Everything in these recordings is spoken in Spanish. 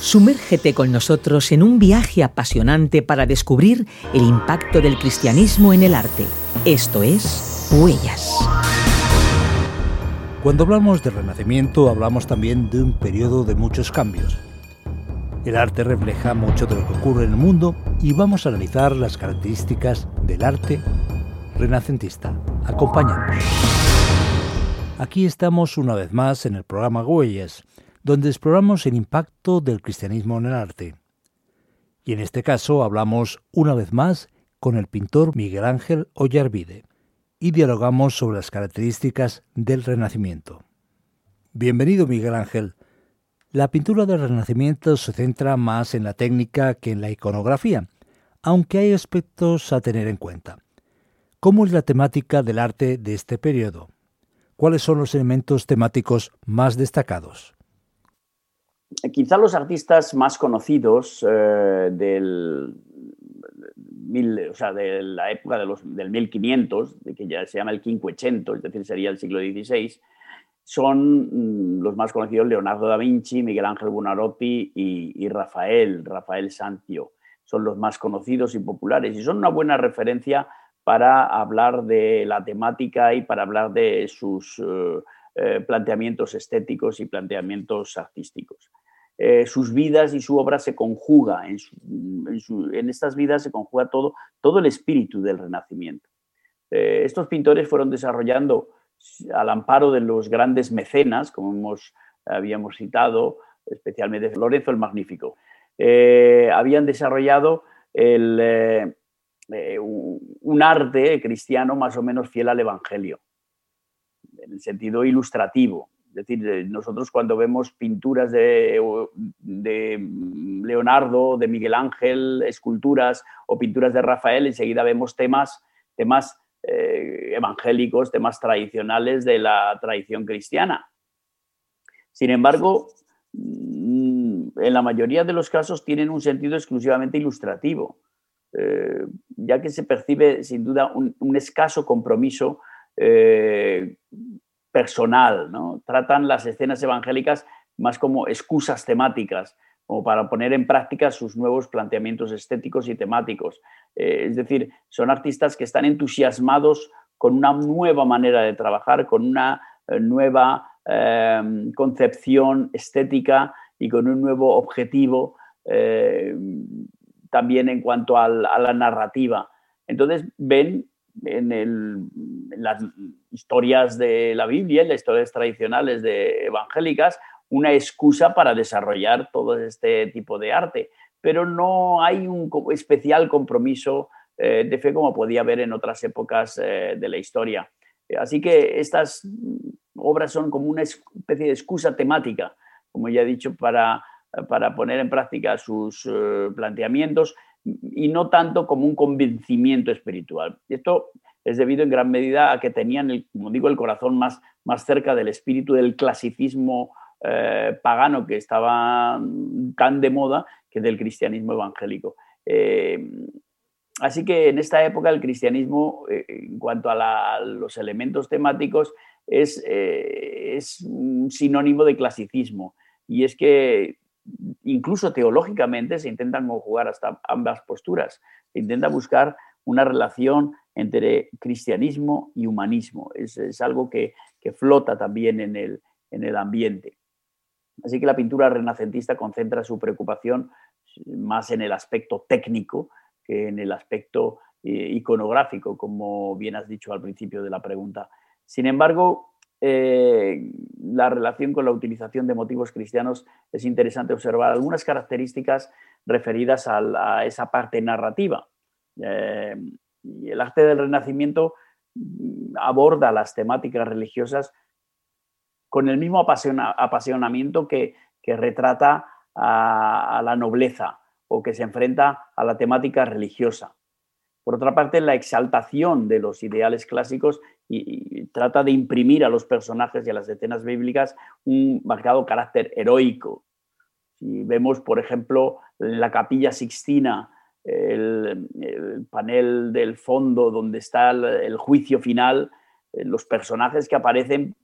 Sumérgete con nosotros en un viaje apasionante para descubrir el impacto del cristianismo en el arte. Esto es Huellas. Cuando hablamos de renacimiento hablamos también de un periodo de muchos cambios. El arte refleja mucho de lo que ocurre en el mundo y vamos a analizar las características del arte renacentista. Acompáñanos. Aquí estamos una vez más en el programa Huellas, donde exploramos el impacto del cristianismo en el arte. Y en este caso hablamos una vez más con el pintor Miguel Ángel Ollarvide y dialogamos sobre las características del Renacimiento. Bienvenido Miguel Ángel. La pintura del Renacimiento se centra más en la técnica que en la iconografía, aunque hay aspectos a tener en cuenta. ¿Cómo es la temática del arte de este periodo? ¿Cuáles son los elementos temáticos más destacados? Quizá los artistas más conocidos eh, del, de la época de los, del 1500, de que ya se llama el Quinquecento, es decir, sería el siglo XVI, son mm, los más conocidos Leonardo da Vinci, Miguel Ángel Buonarroti y, y, Rafael, Rafael Santio. Son los más conocidos y populares y son una buena referencia para hablar de la temática y para hablar de sus eh, eh, planteamientos estéticos y planteamientos artísticos. Eh, sus vidas y su obra se conjuga, en, estas vidas se conjuga todo, todo el espíritu del Renacimiento. estos pintores fueron desarrollando al amparo de los grandes mecenas, como hemos, habíamos citado, especialmente Lorenzo el Magnífico. habían desarrollado el, eh, un arte cristiano más o menos fiel al Evangelio, en el sentido ilustrativo. Es decir, eh, nosotros cuando vemos pinturas de, Leonardo, de Miguel Ángel, esculturas o pinturas de Rafael, enseguida vemos temas, temas eh, evangélicos, temas tradicionales de la tradición cristiana. Sin embargo, mm, en la mayoría de los casos tienen un sentido exclusivamente ilustrativo. Eh, ya que se percibe sin duda un, escaso compromiso eh, personal. ¿no? Tratan las escenas evangélicas más como excusas temáticas, como para poner en práctica sus nuevos planteamientos estéticos y temáticos. Eh, es decir, son artistas que están entusiasmados con una nueva manera de trabajar, con una nueva concepción estética y con un nuevo objetivo también en cuanto a la narrativa. Entonces ven en, las historias de la Biblia, en las historias tradicionales de evangélicas, una excusa para desarrollar todo este tipo de arte, pero no hay un especial compromiso eh, de fe como podía haber en otras épocas eh, de la historia. Así que estas obras son como una especie de excusa temática, como ya he dicho, para para poner en práctica sus eh, planteamientos y no tanto como un convencimiento espiritual. Esto es debido en gran medida a que tenían, el, como digo, el corazón más, más cerca del espíritu del clasicismo eh, pagano que estaba tan de moda que del cristianismo evangélico. Eh, así que en esta época el cristianismo, en cuanto a, los elementos temáticos, es, es un sinónimo de clasicismo. Y es que incluso teológicamente se intentan conjugar hasta ambas posturas. Se intenta buscar una relación entre cristianismo y humanismo. Es, algo que, flota también en el, en el ambiente. Así que la pintura renacentista concentra su preocupación más en el aspecto técnico que en el aspecto eh, iconográfico, como bien has dicho al principio de la pregunta. Sin embargo, eh, la relación con la utilización de motivos cristianos es interesante observar algunas características referidas a, esa parte narrativa. Eh, el arte del Renacimiento mm, aborda las temáticas religiosas con el mismo apasionamiento que, retrata a, la nobleza o que se enfrenta a la temática religiosa. Por otra parte, la exaltación de los ideales clásicos y, trata de imprimir a los personajes y a las escenas bíblicas un marcado carácter heroico. Si vemos, por ejemplo, en la capilla sixtina, el, panel del fondo donde está el, juicio final, eh, los personajes que aparecen,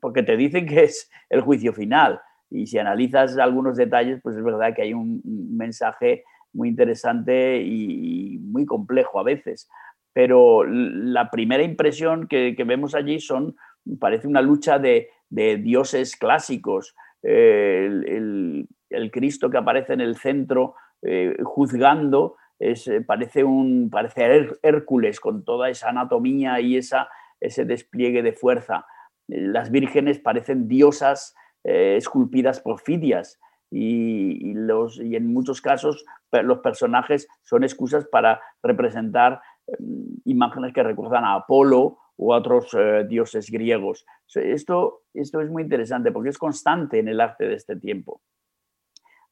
porque te dicen que es el juicio final. Y si analizas algunos detalles, pues es verdad que hay un, mensaje muy interesante y, muy complejo a veces. Pero la primera impresión que, vemos allí son, parece una lucha de, dioses clásicos. el, Cristo que aparece en el centro eh, juzgando, es, eh, parece, un, parece Hércules con toda esa anatomía y esa, ese despliegue de fuerza. Las vírgenes parecen diosas eh, esculpidas por Fidias y, los, y en muchos casos los personajes son excusas para representar mm, imágenes que recuerdan a Apolo o otros dioses griegos. Esto, esto es muy interesante porque es constante en el arte de este tiempo.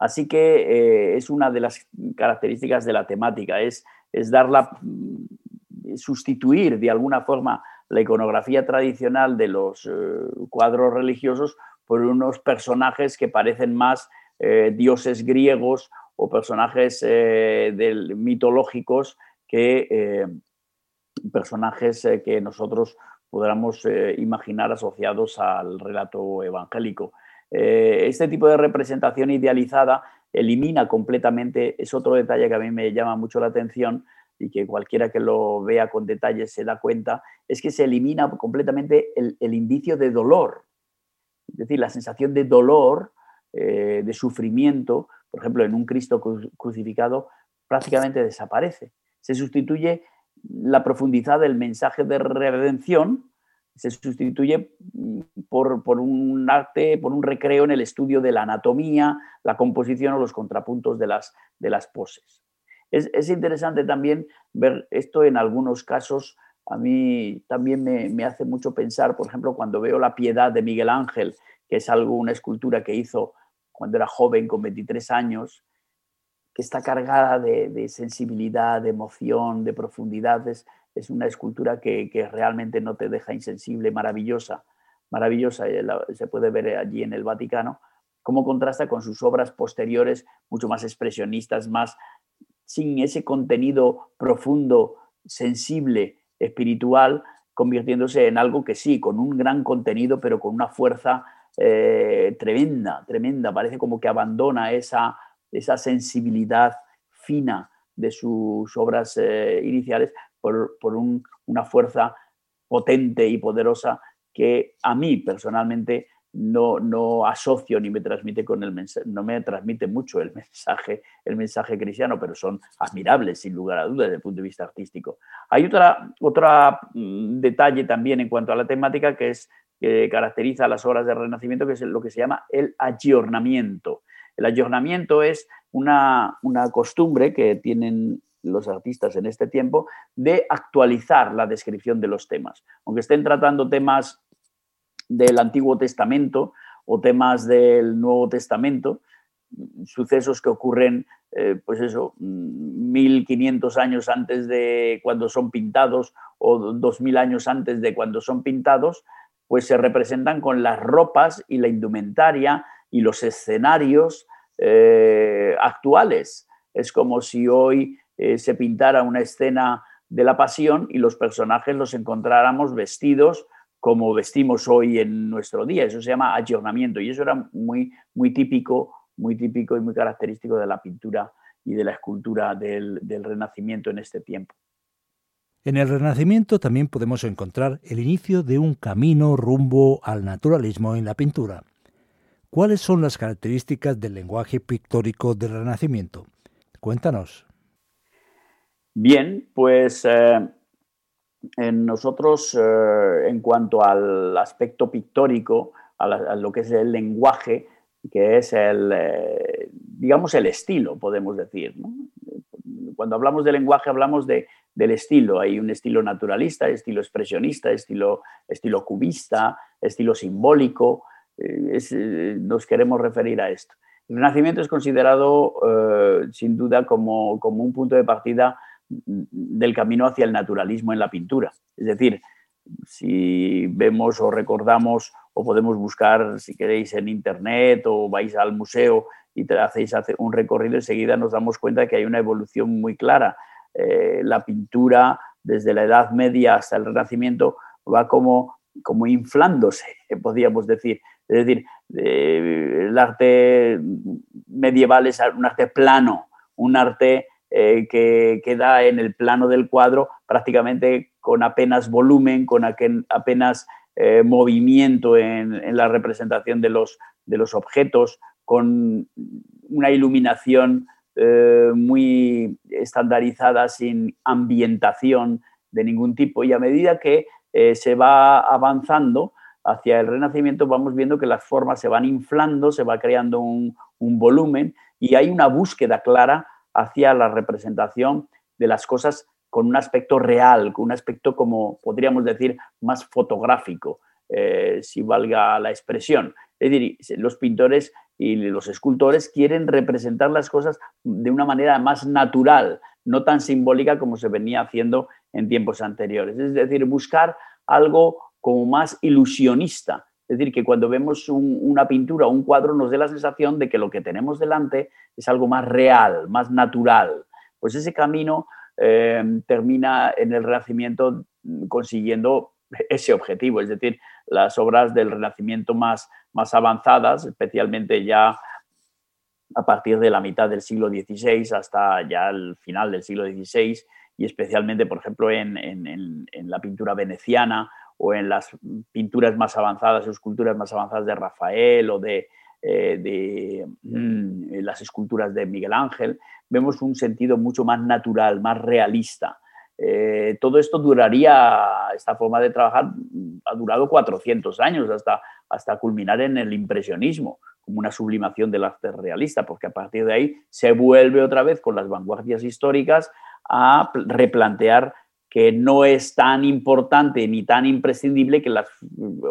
Así que eh, es una de las características de la temática, es, es darla, mm, sustituir de alguna forma la iconografía tradicional de los eh, cuadros religiosos por unos personajes que parecen más eh, dioses griegos o personajes mitológicos que personajes que nosotros podamos imaginar asociados al relato evangélico. Eh, este tipo de representación idealizada elimina completamente, es otro detalle que a mí me llama mucho la atención y que cualquiera que lo vea con detalle se da cuenta, es que se elimina completamente el, indicio de dolor. Es decir, la sensación de dolor, eh, de sufrimiento, por ejemplo, en un Cristo crucificado, prácticamente desaparece. Se sustituye la profundidad del mensaje de redención se sustituye mm, por, un arte, por un recreo en el estudio de la anatomía, la composición o los contrapuntos de las, de las poses. Es, interesante también ver esto en algunos casos. A mí también me, hace mucho pensar, por ejemplo, cuando veo la piedad de Miguel Ángel, que es algo, una escultura que hizo cuando era joven, con 23 años, que está cargada de, sensibilidad, de emoción, de profundidades. Es una escultura que, realmente no te deja insensible, maravillosa, maravillosa, eh, se puede ver allí en el Vaticano, cómo contrasta con sus obras posteriores, mucho más expresionistas, más sin ese contenido profundo, sensible, espiritual, convirtiéndose en algo que sí, con un gran contenido, pero con una fuerza eh, tremenda, tremenda. Parece como que abandona esa, esa sensibilidad fina de sus obras eh, iniciales por, una fuerza potente y poderosa que a mí personalmente no, no, asocio ni me transmite con el no me transmite mucho el mensaje, el mensaje cristiano, pero son admirables sin lugar a dudas desde el punto de vista artístico. Hay otra, otra mm, detalle también en cuanto a la temática que es que caracteriza las obras del Renacimiento, que es lo que se llama el ayornamiento. El ayornamiento es una, una costumbre que tienen los artistas en este tiempo de actualizar la descripción de los temas. Aunque estén tratando temas del Antiguo Testamento o temas del Nuevo Testamento, sucesos que ocurren, eh, pues eso, 1500 años antes de cuando son pintados o 2000 años antes de cuando son pintados, pues se representan con las ropas y la indumentaria y los escenarios eh, actuales. Es como si hoy eh, se pintara una escena de la pasión y los personajes los encontráramos vestidos como vestimos hoy en nuestro día. Eso se llama ayornamiento y eso era muy, muy típico, muy típico y muy característico de la pintura y de la escultura del, del Renacimiento en este tiempo. En el Renacimiento también podemos encontrar el inicio de un camino rumbo al naturalismo en la pintura. ¿Cuáles son las características del lenguaje pictórico del Renacimiento? Cuéntanos. Bien, pues eh, en nosotros, eh, en cuanto al aspecto pictórico, a, lo que es el lenguaje, que es el, eh, digamos, el estilo, podemos decir. Cuando hablamos de lenguaje hablamos de, del estilo. Hay un estilo naturalista, estilo expresionista, estilo, estilo cubista, estilo simbólico. Eh, eh, nos queremos referir a esto. El Renacimiento es considerado eh, sin duda como, como, un punto de partida del camino hacia el naturalismo en la pintura. Es decir, si vemos o recordamos o podemos buscar, si queréis, en internet o vais al museo y te hacéis un recorrido, enseguida nos damos cuenta que hay una evolución muy clara. Eh, la pintura, desde la Edad Media hasta el Renacimiento, va como, como inflándose, podríamos decir. Es decir, eh, el arte medieval es un arte plano, un arte eh, que queda en el plano del cuadro prácticamente con apenas volumen, con apenas movimiento en, la representación de los, de los objetos, con una iluminación eh, muy estandarizada, sin ambientación de ningún tipo. Y a medida que eh, se va avanzando hacia el Renacimiento, vamos viendo que las formas se van inflando, se va creando un, volumen y hay una búsqueda clara hacia la representación de las cosas con un aspecto real, con un aspecto como podríamos decir más fotográfico, eh, si valga la expresión. Es decir, los pintores y los escultores quieren representar las cosas de una manera más natural, no tan simbólica como se venía haciendo en tiempos anteriores. Es decir, buscar algo como más ilusionista. Es decir, que cuando vemos una pintura o un cuadro nos dé la sensación de que lo que tenemos delante es algo más real, más natural. Pues ese camino eh, termina en el Renacimiento consiguiendo ese objetivo, es decir, las obras del Renacimiento más, más avanzadas, especialmente ya a partir de la mitad del siglo XVI hasta ya el final del siglo XVI y especialmente, por ejemplo, en, la pintura veneciana o en las pinturas más avanzadas esculturas más avanzadas de Rafael o de, eh, mm, las esculturas de Miguel Ángel, vemos un sentido mucho más natural, más realista. Eh, todo esto duraría, esta forma de trabajar ha durado 400 años hasta, hasta culminar en el impresionismo, como una sublimación del arte realista, porque a partir de ahí se vuelve otra vez con las vanguardias históricas a replantear que no es tan importante ni tan imprescindible que las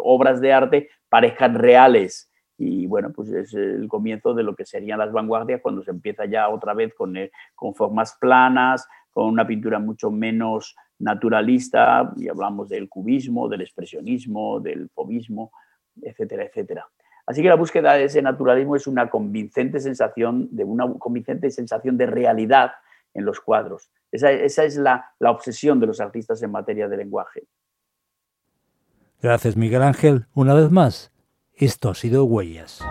obras de arte parezcan reales. Y bueno, pues es el comienzo de lo que serían las vanguardias cuando se empieza ya otra vez con, eh, con formas planas, con una pintura mucho menos naturalista, y hablamos del cubismo, del expresionismo, del fobismo, etcétera, etcétera. Así que la búsqueda de ese naturalismo es una convincente sensación de una convincente sensación de realidad en los cuadros. Esa, es la, la obsesión de los artistas en materia de lenguaje. Gracias, Miguel Ángel. Una vez más, esto ha sido Huellas.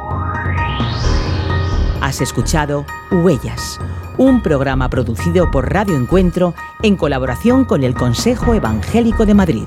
Has escuchado Huellas un programa producido por Radio Encuentro en colaboración con el Consejo Evangélico de Madrid.